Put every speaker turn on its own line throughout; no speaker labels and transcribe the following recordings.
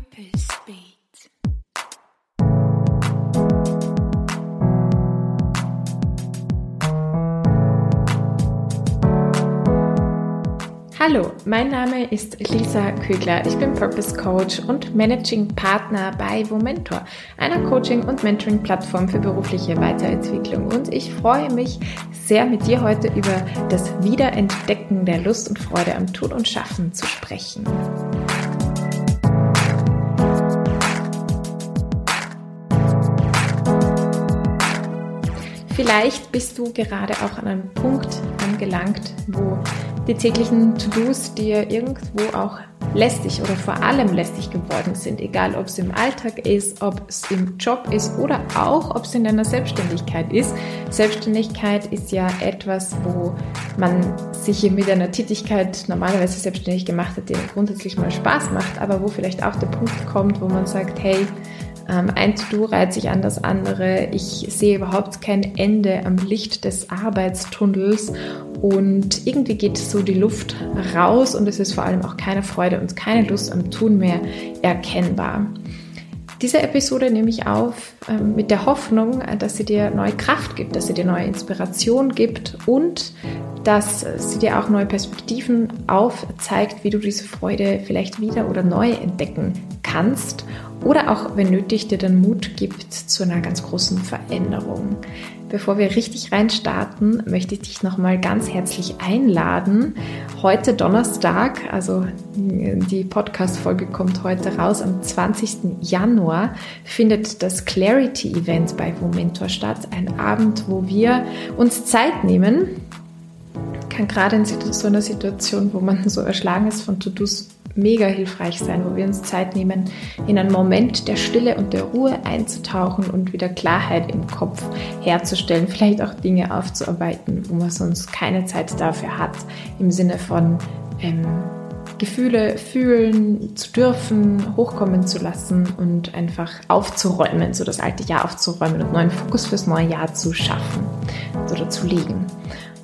Purpose Beat. Hallo, mein Name ist Lisa Kögler. Ich bin Purpose Coach und Managing Partner bei Womentor, einer Coaching- und Mentoring-Plattform für berufliche Weiterentwicklung. Und ich freue mich sehr, mit dir heute über das Wiederentdecken der Lust und Freude am Tun und Schaffen zu sprechen. Vielleicht bist du gerade auch an einem Punkt angelangt, wo die täglichen To-Dos dir irgendwo auch lästig oder vor allem lästig geworden sind, egal ob es im Alltag ist, ob es im Job ist oder auch ob es in deiner Selbstständigkeit ist. Selbstständigkeit ist ja etwas, wo man sich mit einer Tätigkeit normalerweise selbstständig gemacht hat, die grundsätzlich mal Spaß macht, aber wo vielleicht auch der Punkt kommt, wo man sagt, hey, ähm, ein To-Do reiht sich an das andere. Ich sehe überhaupt kein Ende am Licht des Arbeitstunnels und irgendwie geht so die Luft raus und es ist vor allem auch keine Freude und keine Lust am Tun mehr erkennbar. Diese Episode nehme ich auf äh, mit der Hoffnung, dass sie dir neue Kraft gibt, dass sie dir neue Inspiration gibt und dass sie dir auch neue Perspektiven aufzeigt, wie du diese Freude vielleicht wieder oder neu entdecken kannst oder auch, wenn nötig, dir den Mut gibt zu einer ganz großen Veränderung. Bevor wir richtig reinstarten, möchte ich dich nochmal ganz herzlich einladen. Heute Donnerstag, also die Podcast-Folge kommt heute raus, am 20. Januar findet das Clarity-Event bei Momentor statt. Ein Abend, wo wir uns Zeit nehmen. Kann gerade in so einer Situation, wo man so erschlagen ist von To-Dos, mega hilfreich sein, wo wir uns Zeit nehmen, in einen Moment der Stille und der Ruhe einzutauchen und wieder Klarheit im Kopf herzustellen, vielleicht auch Dinge aufzuarbeiten, wo man sonst keine Zeit dafür hat, im Sinne von ähm, Gefühle fühlen zu dürfen, hochkommen zu lassen und einfach aufzuräumen, so das alte Jahr aufzuräumen und neuen Fokus fürs neue Jahr zu schaffen oder zu legen.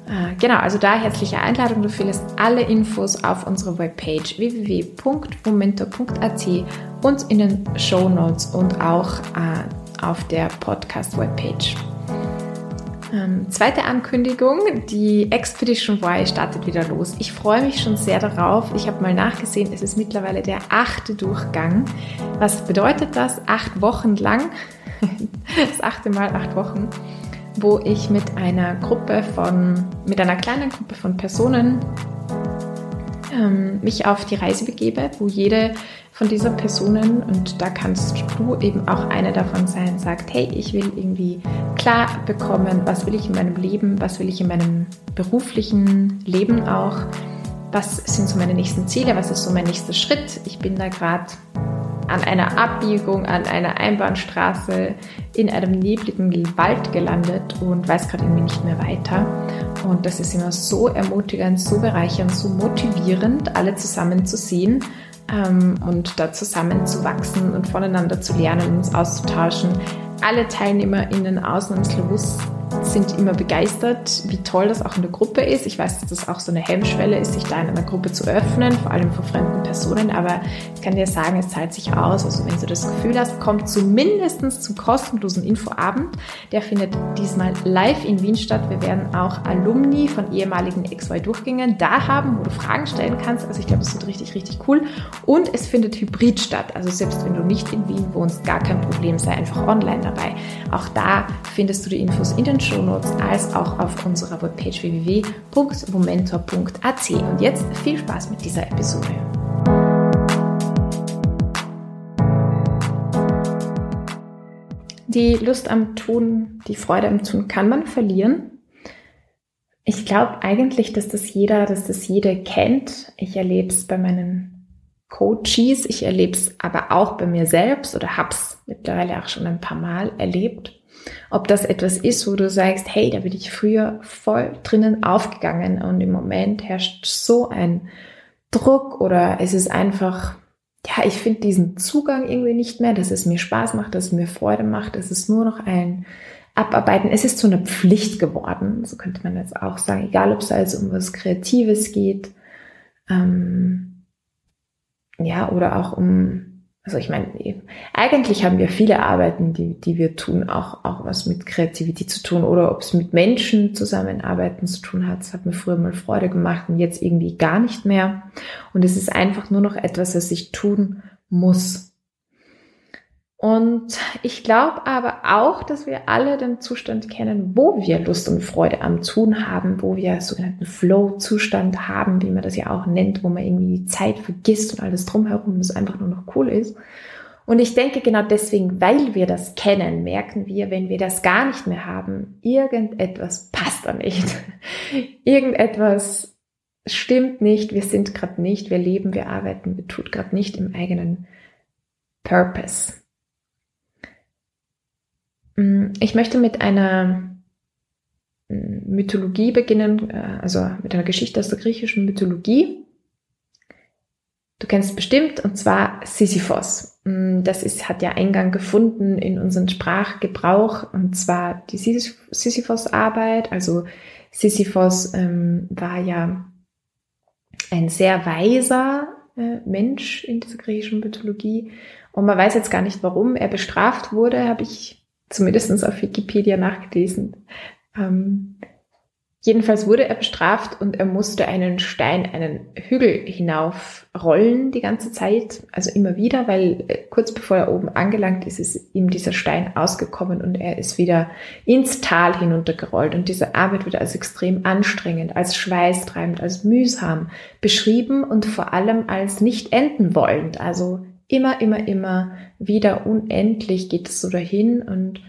Äh, genau, also da herzliche Einladung. Du findest alle Infos auf unserer Webpage www.momento.at und in den Show Notes und auch äh, auf der Podcast-Webpage. Ähm, zweite Ankündigung, die Expedition Y startet wieder los. Ich freue mich schon sehr darauf. Ich habe mal nachgesehen, es ist mittlerweile der achte Durchgang. Was bedeutet das? Acht Wochen lang. Das achte Mal acht Wochen wo ich mit einer Gruppe von, mit einer kleinen Gruppe von Personen ähm, mich auf die Reise begebe, wo jede von dieser Personen, und da kannst du eben auch eine davon sein, sagt, hey, ich will irgendwie klar bekommen, was will ich in meinem Leben, was will ich in meinem beruflichen Leben auch, was sind so meine nächsten Ziele, was ist so mein nächster Schritt. Ich bin da gerade an einer Abbiegung, an einer Einbahnstraße in einem nebligen Wald gelandet und weiß gerade irgendwie nicht mehr weiter. Und das ist immer so ermutigend, so bereichernd, so motivierend, alle zusammen zu sehen ähm, und da zusammen zu wachsen und voneinander zu lernen, uns auszutauschen. Alle TeilnehmerInnen ausnahmslos sind immer begeistert, wie toll das auch in der Gruppe ist. Ich weiß, dass das auch so eine Hemmschwelle ist, sich da in einer Gruppe zu öffnen, vor allem vor fremden Personen, aber ich kann dir sagen, es zahlt sich aus. Also wenn du das Gefühl hast, komm zumindest zum kostenlosen Infoabend. Der findet diesmal live in Wien statt. Wir werden auch Alumni von ehemaligen XY-Durchgängen da haben, wo du Fragen stellen kannst. Also ich glaube, es wird richtig, richtig cool. Und es findet hybrid statt. Also selbst wenn du nicht in Wien wohnst, gar kein Problem, sei einfach online dabei. Auch da findest du die Infos in den Shownotes als auch auf unserer Webpage www.momentor.at. Und jetzt viel Spaß mit dieser Episode. Die Lust am Tun, die Freude am Tun kann man verlieren. Ich glaube eigentlich, dass das jeder, dass das jeder kennt. Ich erlebe es bei meinen Coaches, ich erlebe es aber auch bei mir selbst oder habe es mittlerweile auch schon ein paar Mal erlebt. Ob das etwas ist, wo du sagst, hey, da bin ich früher voll drinnen aufgegangen und im Moment herrscht so ein Druck oder es ist einfach, ja, ich finde diesen Zugang irgendwie nicht mehr, dass es mir Spaß macht, dass es mir Freude macht, es ist nur noch ein Abarbeiten. Es ist zu einer Pflicht geworden, so könnte man jetzt auch sagen, egal ob es also um was Kreatives geht, ähm, ja, oder auch um also ich meine, eigentlich haben wir viele Arbeiten, die, die wir tun, auch, auch was mit Kreativität zu tun oder ob es mit Menschen zusammenarbeiten zu tun hat. Das hat mir früher mal Freude gemacht und jetzt irgendwie gar nicht mehr. Und es ist einfach nur noch etwas, was ich tun muss. Und ich glaube aber auch, dass wir alle den Zustand kennen, wo wir Lust und Freude am Tun haben, wo wir sogenannten Flow-Zustand haben, wie man das ja auch nennt, wo man irgendwie die Zeit vergisst und alles drumherum, das einfach nur noch cool ist. Und ich denke genau deswegen, weil wir das kennen, merken wir, wenn wir das gar nicht mehr haben, irgendetwas passt da nicht. irgendetwas stimmt nicht, wir sind gerade nicht, wir leben, wir arbeiten, wir tun gerade nicht im eigenen Purpose. Mm, ich möchte mit einer mm, Mythologie beginnen, äh, also mit einer Geschichte aus der griechischen Mythologie. Du kennst bestimmt, und zwar Sisyphos. Mm, das ist, hat ja Eingang gefunden in unseren Sprachgebrauch, und zwar die Sisyphos-Arbeit. Also Sisyphos ähm, war ja ein sehr weiser äh, Mensch in dieser griechischen Mythologie. Und man weiß jetzt gar nicht, warum er bestraft wurde, habe ich zumindest auf Wikipedia nachgelesen. Ähm, jedenfalls wurde er bestraft und er musste einen Stein, einen Hügel hinaufrollen die ganze Zeit, also immer wieder, weil äh, kurz bevor er oben angelangt ist, ist ihm dieser Stein ausgekommen und er ist wieder ins Tal hinuntergerollt. Und diese Arbeit wird als extrem anstrengend, als schweißtreibend, als mühsam beschrieben und vor allem als nicht enden wollend. Also immer, immer, immer wieder unendlich geht es so dahin und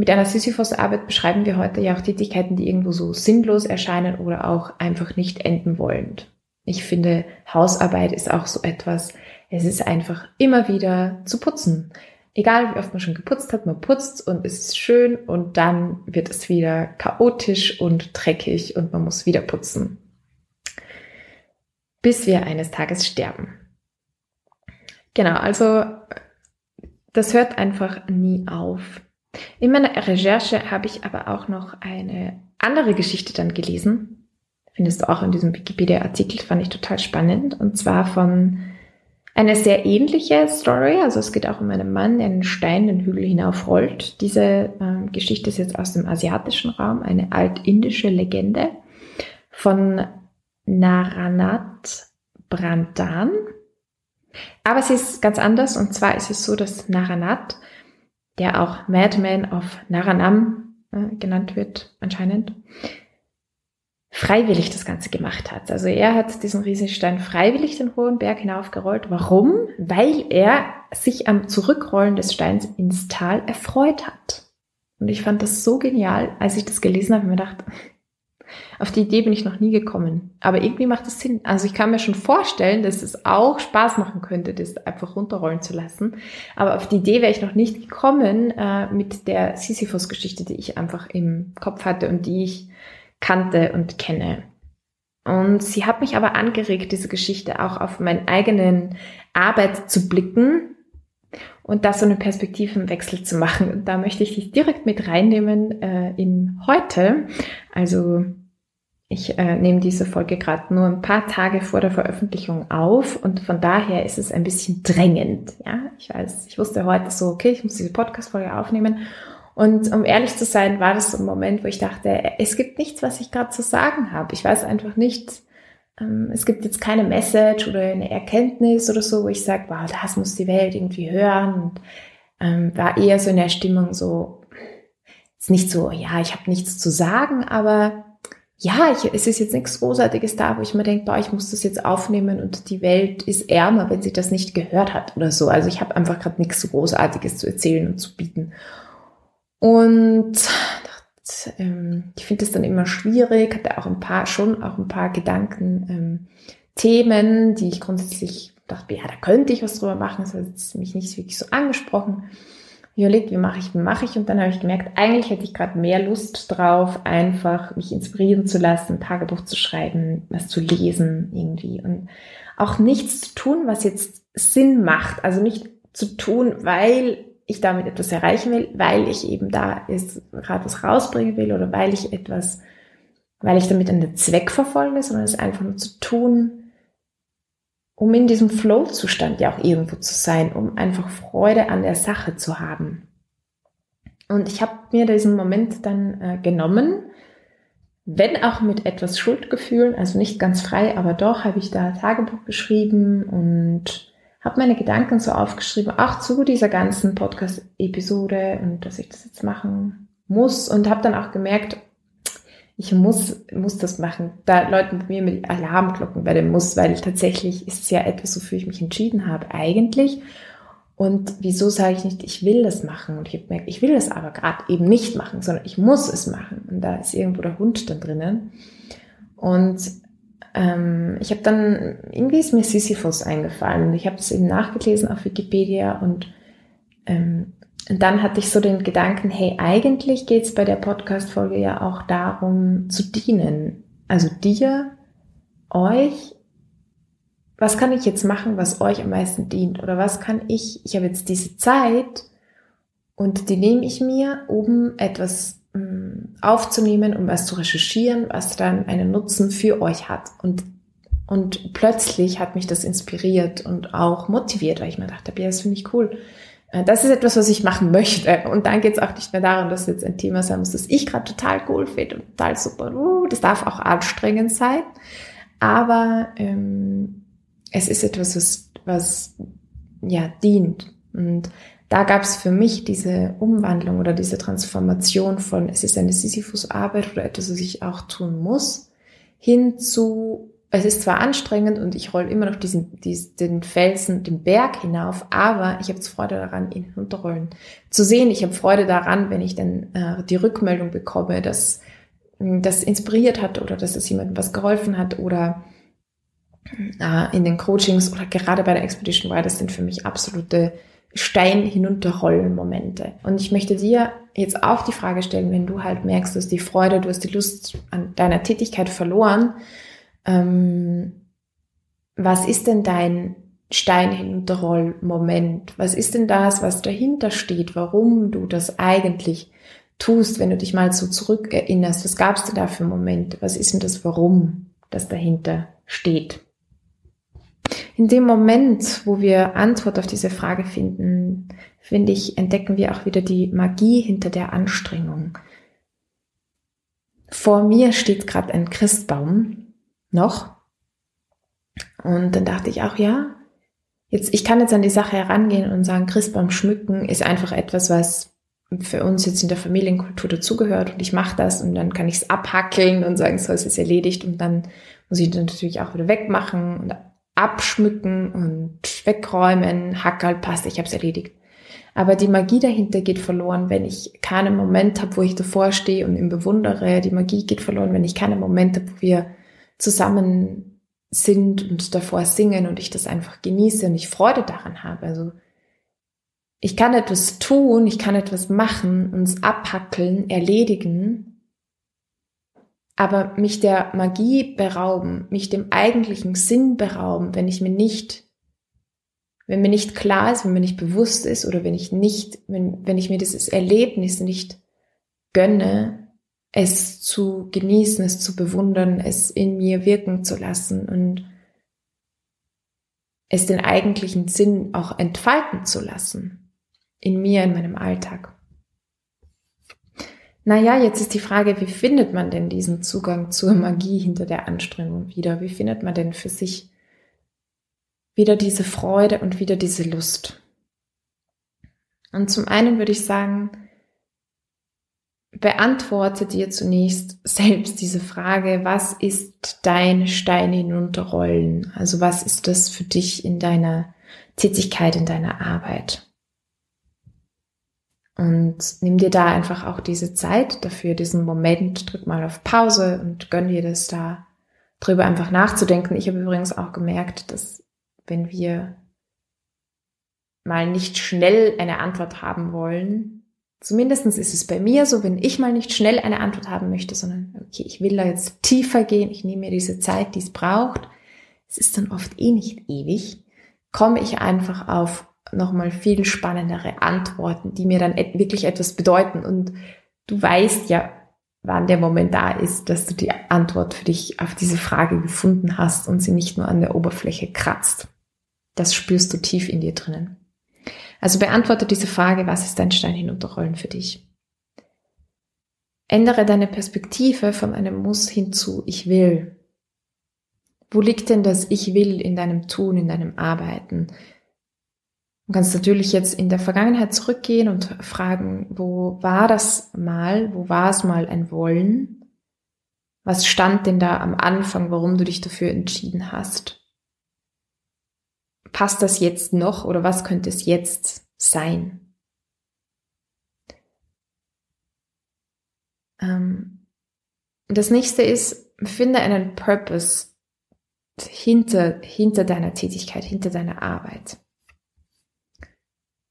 mit einer Sisyphos-Arbeit beschreiben wir heute ja auch Tätigkeiten, die irgendwo so sinnlos erscheinen oder auch einfach nicht enden wollend. Ich finde, Hausarbeit ist auch so etwas, es ist einfach immer wieder zu putzen. Egal wie oft man schon geputzt hat, man putzt und es ist schön und dann wird es wieder chaotisch und dreckig und man muss wieder putzen. Bis wir eines Tages sterben. Genau, also das hört einfach nie auf. In meiner Recherche habe ich aber auch noch eine andere Geschichte dann gelesen. Findest du auch in diesem Wikipedia-Artikel, fand ich total spannend. Und zwar von einer sehr ähnliche Story. Also es geht auch um einen Mann, der einen Stein den Hügel hinaufrollt. Diese äh, Geschichte ist jetzt aus dem asiatischen Raum, eine altindische Legende von Naranath Brandan. Aber sie ist ganz anders und zwar ist es so, dass Naranath, der auch Madman of Naranam äh, genannt wird anscheinend, freiwillig das Ganze gemacht hat. Also er hat diesen Riesenstein freiwillig den hohen Berg hinaufgerollt. Warum? Weil er sich am Zurückrollen des Steins ins Tal erfreut hat. Und ich fand das so genial, als ich das gelesen habe, mir gedacht, auf die Idee bin ich noch nie gekommen. Aber irgendwie macht es Sinn. Also ich kann mir schon vorstellen, dass es auch Spaß machen könnte, das einfach runterrollen zu lassen. Aber auf die Idee wäre ich noch nicht gekommen äh, mit der Sisyphus-Geschichte, die ich einfach im Kopf hatte und die ich kannte und kenne. Und sie hat mich aber angeregt, diese Geschichte auch auf meinen eigenen Arbeit zu blicken und da so eine Perspektivenwechsel zu machen. Und da möchte ich dich direkt mit reinnehmen äh, in heute. Also ich äh, nehme diese Folge gerade nur ein paar Tage vor der Veröffentlichung auf und von daher ist es ein bisschen drängend. Ja, ich weiß, ich wusste heute so, okay, ich muss diese Podcast-Folge aufnehmen. Und um ehrlich zu sein, war das so ein Moment, wo ich dachte, es gibt nichts, was ich gerade zu sagen habe. Ich weiß einfach nicht, ähm, es gibt jetzt keine Message oder eine Erkenntnis oder so, wo ich sage, wow, das muss die Welt irgendwie hören. Und ähm, war eher so in der Stimmung so, ist nicht so, ja, ich habe nichts zu sagen, aber ja, ich, es ist jetzt nichts Großartiges da, wo ich mir denke, boah, ich muss das jetzt aufnehmen und die Welt ist ärmer, wenn sie das nicht gehört hat oder so. Also ich habe einfach gerade nichts so Großartiges zu erzählen und zu bieten. Und ähm, ich finde es dann immer schwierig, hatte auch ein paar, schon auch ein paar Gedanken, ähm, Themen, die ich grundsätzlich dachte, ja, da könnte ich was drüber machen, das hat mich nicht wirklich so angesprochen überlegt, wie mache ich, wie mache ich? Und dann habe ich gemerkt, eigentlich hätte ich gerade mehr Lust drauf, einfach mich inspirieren zu lassen, ein Tagebuch zu schreiben, was zu lesen irgendwie und auch nichts zu tun, was jetzt Sinn macht. Also nicht zu tun, weil ich damit etwas erreichen will, weil ich eben da ist, gerade was rausbringen will oder weil ich etwas, weil ich damit einen Zweck verfolge, sondern es einfach nur zu tun, um in diesem Flow-Zustand ja auch irgendwo zu sein, um einfach Freude an der Sache zu haben. Und ich habe mir diesen Moment dann äh, genommen, wenn auch mit etwas Schuldgefühlen, also nicht ganz frei, aber doch habe ich da Tagebuch geschrieben und habe meine Gedanken so aufgeschrieben, auch zu dieser ganzen Podcast-Episode und dass ich das jetzt machen muss und habe dann auch gemerkt, ich muss, muss das machen. Da läuten bei mir mit Alarmglocken bei dem Muss, weil tatsächlich ist es ja etwas, wofür ich mich entschieden habe, eigentlich. Und wieso sage ich nicht, ich will das machen? Und ich habe gemerkt, ich will das aber gerade eben nicht machen, sondern ich muss es machen. Und da ist irgendwo der Hund dann drinnen. Und ähm, ich habe dann, irgendwie ist mir Sisyphus eingefallen. Ich habe es eben nachgelesen auf Wikipedia und ähm, und dann hatte ich so den Gedanken, hey, eigentlich geht es bei der Podcast-Folge ja auch darum, zu dienen. Also dir, euch, was kann ich jetzt machen, was euch am meisten dient? Oder was kann ich, ich habe jetzt diese Zeit und die nehme ich mir, um etwas um, aufzunehmen, um was zu recherchieren, was dann einen Nutzen für euch hat. Und, und plötzlich hat mich das inspiriert und auch motiviert, weil ich mir dachte, ja, das finde ich cool das ist etwas, was ich machen möchte. Und dann geht es auch nicht mehr darum, dass jetzt ein Thema sein muss, das ich gerade total cool finde und total super. Uh, das darf auch anstrengend sein. Aber ähm, es ist etwas, was, was ja dient. Und da gab es für mich diese Umwandlung oder diese Transformation von, es ist eine Sisyphus-Arbeit oder etwas, was ich auch tun muss, hin zu es ist zwar anstrengend und ich roll immer noch diesen, diesen den Felsen, den Berg hinauf, aber ich habe Freude daran, ihn hinunterrollen. Zu sehen, ich habe Freude daran, wenn ich dann äh, die Rückmeldung bekomme, dass hm, das inspiriert hat oder dass es jemandem was geholfen hat oder äh, in den Coachings oder gerade bei der Expedition Y, das sind für mich absolute Stein hinunterrollen Momente. Und ich möchte dir jetzt auch die Frage stellen, wenn du halt merkst, dass die Freude, du hast die Lust an deiner Tätigkeit verloren, ähm, was ist denn dein Stein hinunterroll Moment? Was ist denn das, was dahinter steht? Warum du das eigentlich tust, wenn du dich mal so zurückerinnerst? Was gab es denn da für Momente? Was ist denn das Warum, das dahinter steht? In dem Moment, wo wir Antwort auf diese Frage finden, finde ich, entdecken wir auch wieder die Magie hinter der Anstrengung. Vor mir steht gerade ein Christbaum noch. Und dann dachte ich auch, ja, jetzt, ich kann jetzt an die Sache herangehen und sagen, Christbaum schmücken ist einfach etwas, was für uns jetzt in der Familienkultur dazugehört und ich mache das und dann kann ich es abhackeln und sagen, so es ist erledigt und dann muss ich das natürlich auch wieder wegmachen und abschmücken und wegräumen, Hackerl passt, ich habe es erledigt. Aber die Magie dahinter geht verloren, wenn ich keinen Moment habe, wo ich davor stehe und ihn bewundere. Die Magie geht verloren, wenn ich keinen Moment habe, wo wir zusammen sind und davor singen und ich das einfach genieße und ich Freude daran habe. Also ich kann etwas tun, ich kann etwas machen, uns abhackeln, erledigen, aber mich der Magie berauben, mich dem eigentlichen Sinn berauben, wenn ich mir nicht, wenn mir nicht klar ist, wenn mir nicht bewusst ist oder wenn ich nicht, wenn, wenn ich mir dieses Erlebnis nicht gönne, es zu genießen, es zu bewundern, es in mir wirken zu lassen und es den eigentlichen Sinn auch entfalten zu lassen. In mir, in meinem Alltag. Naja, jetzt ist die Frage, wie findet man denn diesen Zugang zur Magie hinter der Anstrengung wieder? Wie findet man denn für sich wieder diese Freude und wieder diese Lust? Und zum einen würde ich sagen, beantworte dir zunächst selbst diese Frage, was ist dein Stein hinunterrollen? Also was ist das für dich in deiner Tätigkeit, in deiner Arbeit? Und nimm dir da einfach auch diese Zeit dafür, diesen Moment, drück mal auf Pause und gönn dir das da drüber einfach nachzudenken. Ich habe übrigens auch gemerkt, dass wenn wir mal nicht schnell eine Antwort haben wollen, Zumindest ist es bei mir so, wenn ich mal nicht schnell eine Antwort haben möchte, sondern okay, ich will da jetzt tiefer gehen, ich nehme mir diese Zeit, die es braucht. Es ist dann oft eh nicht ewig, komme ich einfach auf nochmal viel spannendere Antworten, die mir dann wirklich etwas bedeuten. Und du weißt ja, wann der Moment da ist, dass du die Antwort für dich auf diese Frage gefunden hast und sie nicht nur an der Oberfläche kratzt. Das spürst du tief in dir drinnen. Also beantworte diese Frage, was ist dein Stein hinunterrollen für dich? Ändere deine Perspektive von einem Muss hin zu Ich will. Wo liegt denn das Ich will in deinem Tun, in deinem Arbeiten? Du kannst natürlich jetzt in der Vergangenheit zurückgehen und fragen, wo war das mal? Wo war es mal ein Wollen? Was stand denn da am Anfang, warum du dich dafür entschieden hast? Passt das jetzt noch oder was könnte es jetzt sein? Ähm, das nächste ist, finde einen Purpose hinter, hinter deiner Tätigkeit, hinter deiner Arbeit.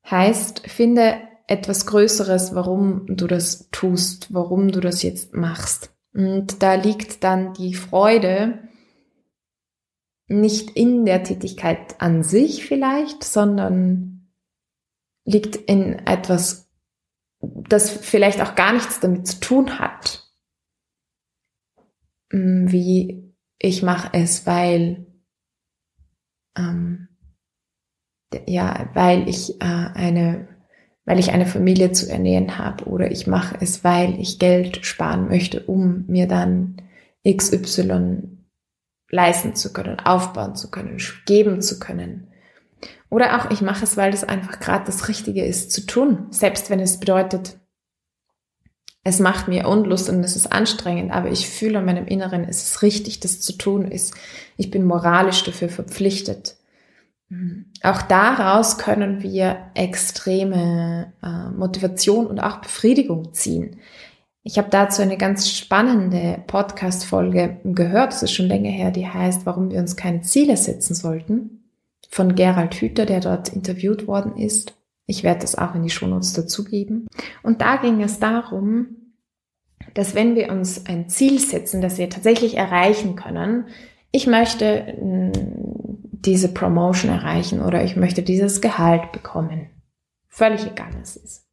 Heißt, finde etwas Größeres, warum du das tust, warum du das jetzt machst. Und da liegt dann die Freude nicht in der Tätigkeit an sich vielleicht, sondern liegt in etwas, das vielleicht auch gar nichts damit zu tun hat. Mm, wie ich mache es, weil ähm, ja, weil ich äh, eine weil ich eine Familie zu ernähren habe oder ich mache es, weil ich Geld sparen möchte, um mir dann XY leisten zu können, aufbauen zu können, geben zu können. Oder auch ich mache es, weil das einfach gerade das Richtige ist zu tun, selbst wenn es bedeutet, es macht mir Unlust und es ist anstrengend, aber ich fühle in meinem Inneren, es ist richtig, das zu tun ist. Ich bin moralisch dafür verpflichtet. Auch daraus können wir extreme äh, Motivation und auch Befriedigung ziehen. Ich habe dazu eine ganz spannende Podcast-Folge gehört, das ist schon länger her, die heißt, warum wir uns keine Ziele setzen sollten, von Gerald Hüther, der dort interviewt worden ist. Ich werde das auch in die Shownotes dazugeben. Und da ging es darum, dass wenn wir uns ein Ziel setzen, das wir tatsächlich erreichen können, ich möchte diese Promotion erreichen oder ich möchte dieses Gehalt bekommen. Völlig egal, was es ist.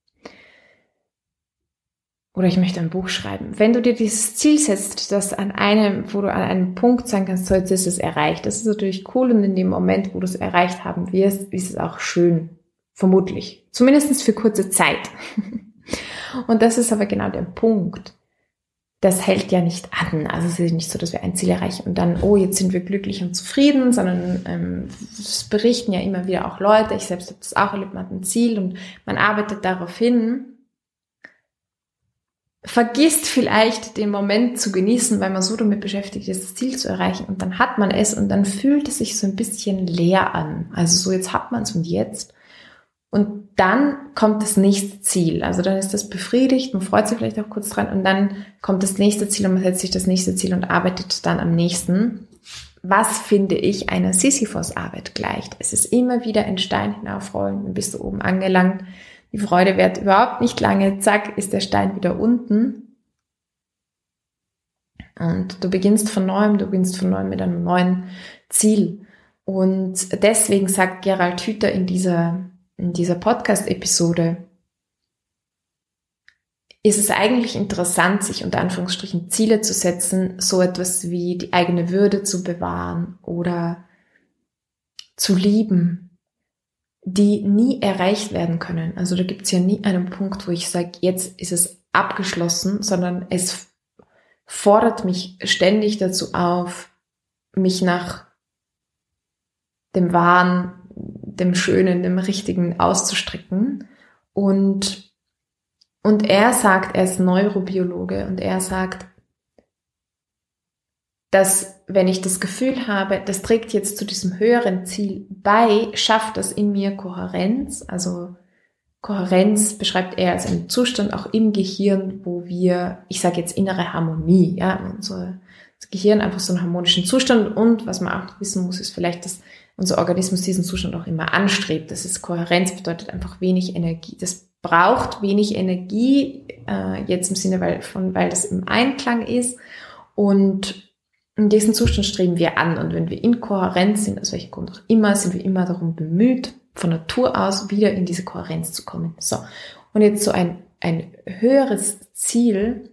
Oder ich möchte ein Buch schreiben. Wenn du dir dieses Ziel setzt, dass an einem, wo du an einem Punkt sagen kannst, so jetzt ist es erreicht. Das ist natürlich cool und in dem Moment, wo du es erreicht haben wirst, ist es auch schön. Vermutlich. Zumindest für kurze Zeit. und das ist aber genau der Punkt das hält ja nicht an. Also es ist nicht so, dass wir ein Ziel erreichen und dann, oh, jetzt sind wir glücklich und zufrieden, sondern ähm, es berichten ja immer wieder auch Leute, ich selbst habe das auch erlebt, man hat ein Ziel und man arbeitet darauf hin, vergisst vielleicht den Moment zu genießen, weil man so damit beschäftigt ist, das Ziel zu erreichen und dann hat man es und dann fühlt es sich so ein bisschen leer an. Also so, jetzt hat man es und jetzt. Und dann kommt das nächste Ziel. Also dann ist das befriedigt, man freut sich vielleicht auch kurz dran und dann kommt das nächste Ziel und man setzt sich das nächste Ziel und arbeitet dann am nächsten. Was finde ich einer Sisyphos-Arbeit gleicht? Es ist immer wieder ein Stein hinaufrollen, dann bist du oben angelangt. Die Freude währt überhaupt nicht lange. Zack, ist der Stein wieder unten. Und du beginnst von neuem, du beginnst von neuem mit einem neuen Ziel. Und deswegen sagt Gerald Hüther in dieser in dieser Podcast-Episode ist es eigentlich interessant, sich unter Anführungsstrichen Ziele zu setzen, so etwas wie die eigene Würde zu bewahren oder zu lieben, die nie erreicht werden können. Also da gibt es ja nie einen Punkt, wo ich sage, jetzt ist es abgeschlossen, sondern es fordert mich ständig dazu auf, mich nach dem Wahren dem Schönen, dem Richtigen auszustrecken. Und, und er sagt, er ist Neurobiologe und er sagt, dass wenn ich das Gefühl habe, das trägt jetzt zu diesem höheren Ziel bei, schafft das in mir Kohärenz. Also Kohärenz beschreibt er als einen Zustand auch im Gehirn, wo wir, ich sage jetzt innere Harmonie, ja, unser Gehirn einfach so einen harmonischen Zustand und was man auch wissen muss, ist vielleicht, dass unser Organismus diesen Zustand auch immer anstrebt. Das ist Kohärenz, bedeutet einfach wenig Energie. Das braucht wenig Energie, äh, jetzt im Sinne weil, von, weil das im Einklang ist. Und in diesen Zustand streben wir an. Und wenn wir inkohärent sind, aus welchem Grund auch immer, sind wir immer darum bemüht, von Natur aus wieder in diese Kohärenz zu kommen. So. Und jetzt so ein, ein höheres Ziel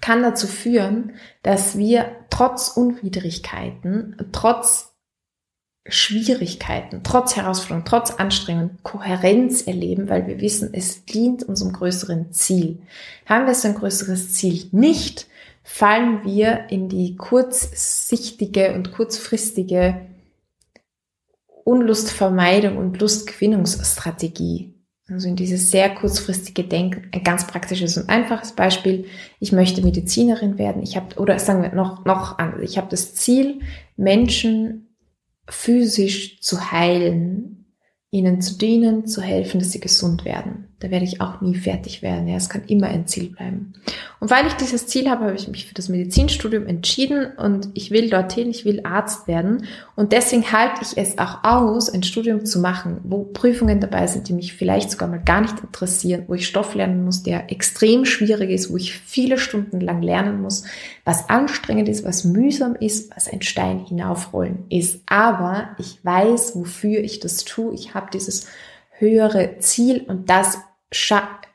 kann dazu führen, dass wir trotz Unwidrigkeiten, trotz Schwierigkeiten, trotz Herausforderungen, trotz Anstrengungen Kohärenz erleben, weil wir wissen, es dient unserem größeren Ziel. Haben wir so ein größeres Ziel nicht, fallen wir in die kurzsichtige und kurzfristige Unlustvermeidung und Lustgewinnungsstrategie. Also in dieses sehr kurzfristige Denken, ein ganz praktisches und einfaches Beispiel. Ich möchte Medizinerin werden. Ich habe, oder sagen wir noch, noch anders. Ich habe das Ziel, Menschen physisch zu heilen, ihnen zu dienen, zu helfen, dass sie gesund werden. Da werde ich auch nie fertig werden. Ja, es kann immer ein Ziel bleiben. Und weil ich dieses Ziel habe, habe ich mich für das Medizinstudium entschieden und ich will dorthin, ich will Arzt werden. Und deswegen halte ich es auch aus, ein Studium zu machen, wo Prüfungen dabei sind, die mich vielleicht sogar mal gar nicht interessieren, wo ich Stoff lernen muss, der extrem schwierig ist, wo ich viele Stunden lang lernen muss, was anstrengend ist, was mühsam ist, was ein Stein hinaufrollen ist. Aber ich weiß, wofür ich das tue. Ich habe dieses höhere Ziel und das schafft,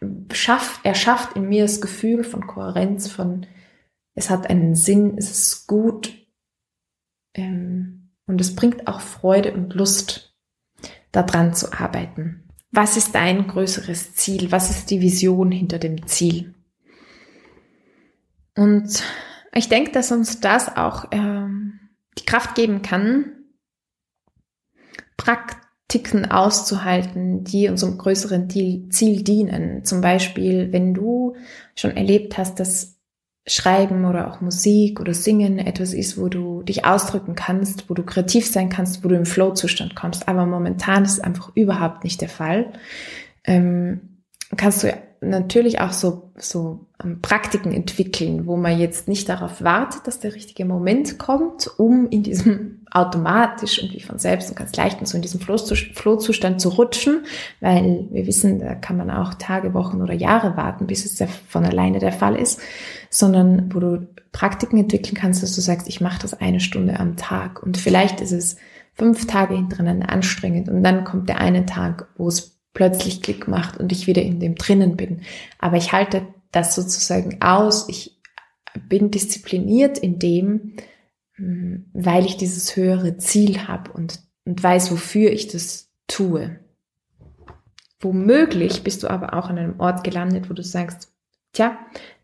er schafft in mir das Gefühl von Kohärenz, von es hat einen Sinn, es ist gut ähm, und es bringt auch Freude und Lust, daran zu arbeiten. Was ist dein größeres Ziel? Was ist die Vision hinter dem Ziel? Und ich denke, dass uns das auch ähm, die Kraft geben kann, prakt Ticken auszuhalten, die unserem größeren Ziel dienen. Zum Beispiel, wenn du schon erlebt hast, dass Schreiben oder auch Musik oder Singen etwas ist, wo du dich ausdrücken kannst, wo du kreativ sein kannst, wo du im Flow-Zustand kommst. Aber momentan ist es einfach überhaupt nicht der Fall. Ähm, kannst du natürlich auch so, so ähm, Praktiken entwickeln, wo man jetzt nicht darauf wartet, dass der richtige Moment kommt, um in diesem automatisch und wie von selbst und ganz leicht und so in diesem Flohzustand zu rutschen, weil wir wissen, da kann man auch Tage, Wochen oder Jahre warten, bis es von alleine der Fall ist, sondern wo du Praktiken entwickeln kannst, dass du sagst, ich mache das eine Stunde am Tag. Und vielleicht ist es fünf Tage hintereinander anstrengend und dann kommt der eine Tag, wo es plötzlich Klick macht und ich wieder in dem drinnen bin. Aber ich halte das sozusagen aus. Ich bin diszipliniert in dem, hm, weil ich dieses höhere Ziel habe und, und weiß, wofür ich das tue. Womöglich bist du aber auch an einem Ort gelandet, wo du sagst, tja,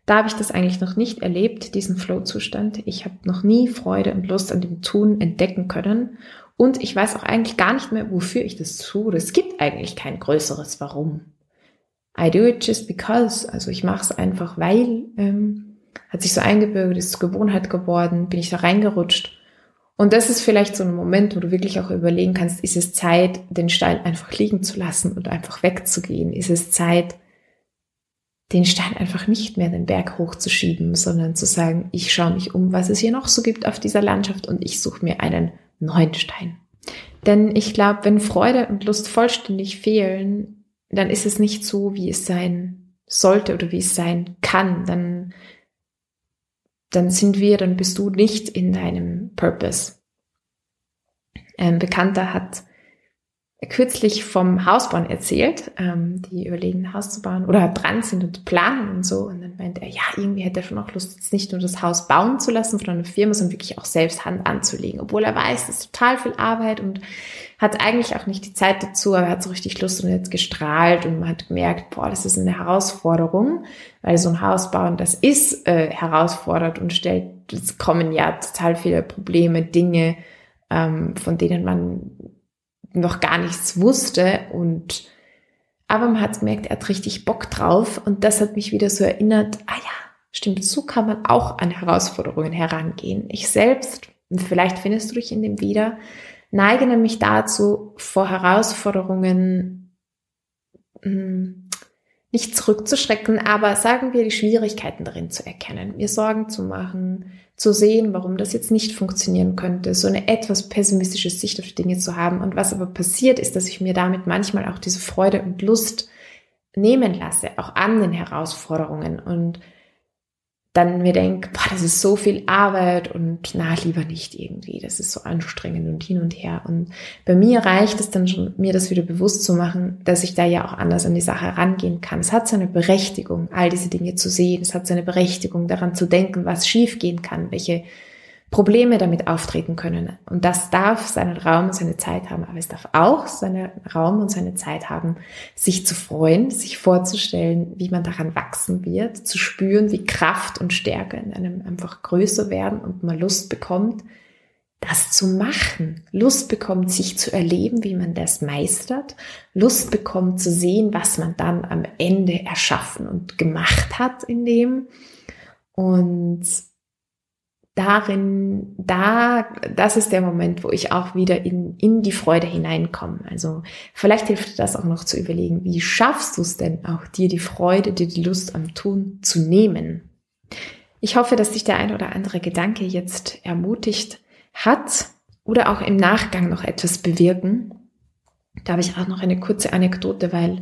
da habe ich das eigentlich noch nicht erlebt, diesen Flow-Zustand. Ich habe noch nie Freude und Lust an dem Tun entdecken können. Und ich weiß auch eigentlich gar nicht mehr, wofür ich das tue. Es gibt eigentlich kein größeres Warum. I do it just because. Also ich mache es einfach, weil ähm, hat sich so eingebürgert, ist Gewohnheit geworden, bin ich da reingerutscht. Und das ist vielleicht so ein Moment, wo du wirklich auch überlegen kannst, ist es Zeit, den Stein einfach liegen zu lassen und einfach wegzugehen? Ist es Zeit, den Stein einfach nicht mehr den Berg hochzuschieben, sondern zu sagen, ich schaue mich um, was es hier noch so gibt auf dieser Landschaft und ich suche mir einen neuen Stein. Denn ich glaube, wenn Freude und Lust vollständig fehlen, dann ist es nicht so, wie es sein sollte oder wie es sein kann. Dann, dann sind wir, dann bist du nicht in deinem Purpose. Ein Bekannter hat kürzlich vom Hausbauen erzählt, ähm, die überlegen, ein Haus zu bauen oder dran sind und planen und so. Und dann meint er, ja, irgendwie hätte er schon auch Lust, jetzt nicht nur das Haus bauen zu lassen von einer Firma, sondern wirklich auch selbst Hand anzulegen. Obwohl er weiß, das ist total viel Arbeit und hat eigentlich auch nicht die Zeit dazu, aber er hat so richtig Lust und jetzt gestrahlt und man hat gemerkt, boah, das ist eine Herausforderung, weil so ein Haus bauen, das ist äh, herausfordernd und stellt, es kommen ja total viele Probleme, Dinge, ähm, von denen man noch gar nichts wusste und aber man hat gemerkt, er hat richtig Bock drauf und das hat mich wieder so erinnert, ah ja, stimmt, so kann man auch an Herausforderungen herangehen. Ich selbst, und vielleicht findest du dich in dem wieder, neige nämlich dazu, vor Herausforderungen mh, hm, nicht zurückzuschrecken, aber sagen wir, die Schwierigkeiten darin zu erkennen, mir Sorgen zu machen, zu sehen, warum das jetzt nicht funktionieren könnte, so eine etwas pessimistische Sicht auf die Dinge zu haben. Und was aber passiert ist, dass ich mir damit manchmal auch diese Freude und Lust nehmen lasse, auch an den Herausforderungen und dann mir denke, boah, das ist so viel Arbeit und na, lieber nicht irgendwie. Das ist so anstrengend und hin und her. Und bei mir reicht es dann schon, mir das wieder bewusst zu machen, dass ich da ja auch anders an die Sache rangehen kann. Es hat seine Berechtigung, all diese Dinge zu sehen. Es hat seine Berechtigung, daran zu denken, was schiefgehen kann, welche Probleme damit auftreten können. Und das darf seinen Raum und seine Zeit haben, aber es darf auch seinen Raum und seine Zeit haben, sich zu freuen, sich vorzustellen, wie man daran wachsen wird, zu spüren, wie Kraft und Stärke in einem einfach größer werden und man Lust bekommt, das zu machen, Lust bekommt, sich zu erleben, wie man das meistert, Lust bekommt zu sehen, was man dann am Ende erschaffen und gemacht hat in dem. Und darin, da, das ist der Moment, wo ich auch wieder in, in die Freude hineinkomme. Also vielleicht hilft das auch noch zu überlegen, wie schaffst du es denn auch, dir die Freude, dir die Lust am Tun zu nehmen? Ich hoffe, dass dich der ein oder andere Gedanke jetzt ermutigt, hat oder auch im Nachgang noch etwas bewirken. Da habe ich auch noch eine kurze Anekdote, weil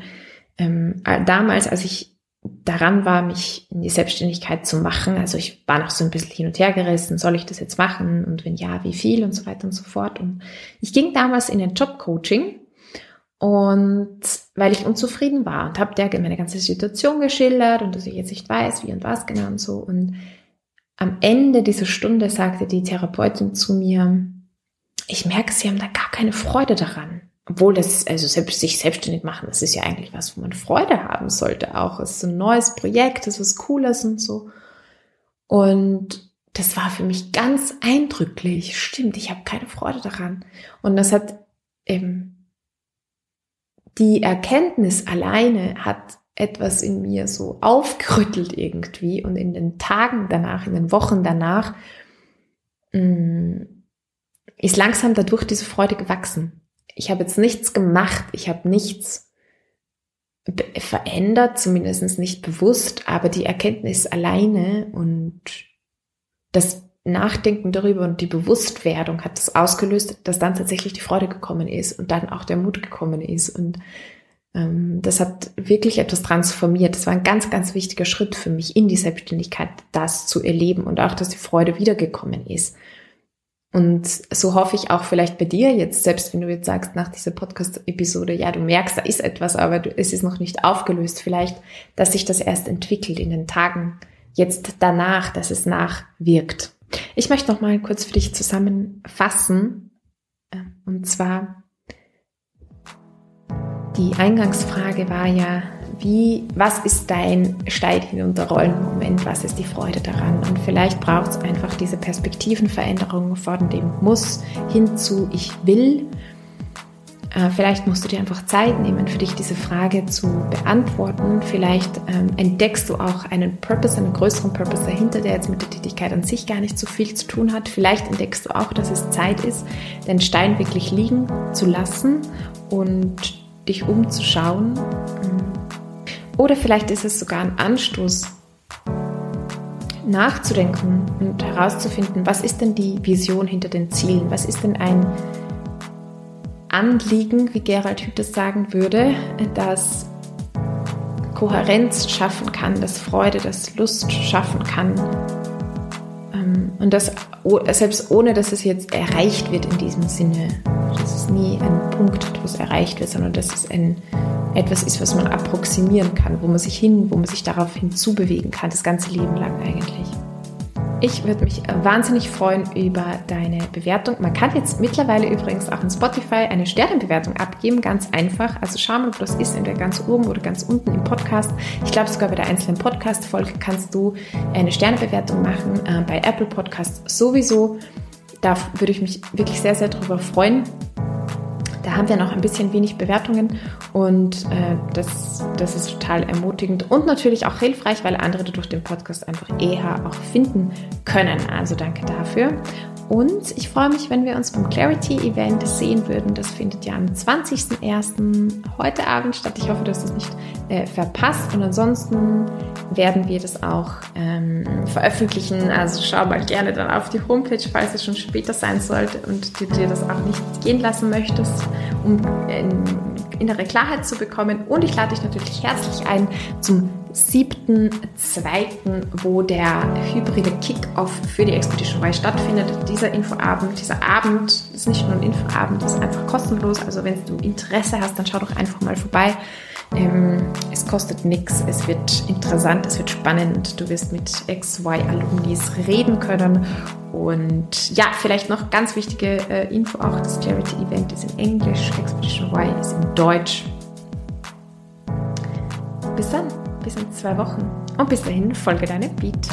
ähm, damals, als ich daran war, mich in die Selbstständigkeit zu machen, also ich war noch so ein bisschen hin und her gerissen, soll ich das jetzt machen und wenn ja, wie viel und so weiter und so fort. Und ich ging damals in ein Jobcoaching und weil ich unzufrieden war und habe der meine ganze Situation geschildert und dass ich jetzt nicht weiß, wie und was genau und so. Und am Ende dieser Stunde sagte die Therapeutin zu mir, ich merke, Sie haben da gar keine Freude daran. Obwohl das, also selbst sich selbstständig machen, das ist ja eigentlich was, wo man Freude haben sollte auch. Es ist ein neues Projekt, es ist was Cooles und so. Und das war für mich ganz eindrücklich. Stimmt, ich habe keine Freude daran. Und das hat eben die Erkenntnis alleine hat etwas in mir so aufgerüttelt irgendwie und in den Tagen danach, in den Wochen danach, mm, ist langsam dadurch diese Freude gewachsen. Ich habe jetzt nichts gemacht, ich habe nichts verändert, zumindest nicht bewusst, aber die Erkenntnis alleine und das Nachdenken darüber und die Bewusstwerdung hat das ausgelöst, dass dann tatsächlich die Freude gekommen ist und dann auch der Mut gekommen ist und ähm, das hat wirklich etwas transformiert. Das war ein ganz, ganz wichtiger Schritt für mich in die Selbstständigkeit, das zu erleben und auch, dass die Freude wiedergekommen ist. Und so hoffe ich auch vielleicht bei dir jetzt, selbst wenn du jetzt sagst nach dieser Podcast-Episode, ja, du merkst, da ist etwas, aber es ist noch nicht aufgelöst, vielleicht, dass sich das erst entwickelt in den Tagen jetzt danach, dass es nachwirkt. Ich möchte noch mal kurz für dich zusammenfassen. Äh, und zwar die Eingangsfrage war ja, wie, was ist dein Steil hinunterrollen Moment? Was ist die Freude daran? Und vielleicht braucht es einfach diese Perspektivenveränderung von dem Muss hin zu Ich will. Äh, vielleicht musst du dir einfach Zeit nehmen, für dich diese Frage zu beantworten. Vielleicht ähm, entdeckst du auch einen Purpose, einen größeren Purpose dahinter, der jetzt mit der Tätigkeit an sich gar nicht so viel zu tun hat. Vielleicht entdeckst du auch, dass es Zeit ist, den Stein wirklich liegen zu lassen und dich umzuschauen. Oder vielleicht ist es sogar ein Anstoß, nachzudenken und herauszufinden, was ist denn die Vision hinter den Zielen? Was ist denn ein Anliegen, wie Gerald Hüthes sagen würde, das Kohärenz schaffen kann, das Freude, das Lust schaffen kann. Ähm, und das selbst ohne, dass es jetzt erreicht wird in diesem Sinne. Das ist nie ein Punkt, wo es erreicht wird, sondern dass es ein, etwas ist, was man approximieren kann, wo man sich hin, wo man sich darauf hinzubewegen kann, das ganze Leben lang eigentlich. Ich würde mich wahnsinnig freuen über deine Bewertung. Man kann jetzt mittlerweile übrigens auch in Spotify eine Sternenbewertung abgeben, ganz einfach. Also schau mal, wo das ist, entweder ganz oben oder ganz unten im Podcast. Ich glaube, sogar bei der einzelnen Podcast-Folge kannst du eine Sternebewertung machen. Äh, bei Apple Podcasts sowieso. Da würde ich mich wirklich sehr, sehr darüber freuen. Da haben wir noch ein bisschen wenig Bewertungen und äh, das, das ist total ermutigend und natürlich auch hilfreich, weil andere durch den Podcast einfach eher auch finden können. Also danke dafür. Und ich freue mich, wenn wir uns beim Clarity Event sehen würden. Das findet ja am 20.01. heute Abend statt. Ich hoffe, du hast es nicht äh, verpasst. Und ansonsten werden wir das auch ähm, veröffentlichen. Also schau mal gerne dann auf die Homepage, falls es schon später sein sollte und du dir das auch nicht gehen lassen möchtest, um in, innere Klarheit zu bekommen. Und ich lade dich natürlich herzlich ein zum 7.2., wo der hybride Kick-Off für die Expedition Y stattfindet. Dieser Infoabend, dieser Abend ist nicht nur ein Infoabend, ist einfach kostenlos. Also wenn du Interesse hast, dann schau doch einfach mal vorbei. Ähm, es kostet nichts, es wird interessant, es wird spannend. Du wirst mit XY-Alumnis reden können. Und ja, vielleicht noch ganz wichtige äh, Info auch, das Charity-Event ist in Englisch, Expedition Y ist in Deutsch. Bis dann, bis in zwei Wochen. Und bis dahin, folge deinem Beat.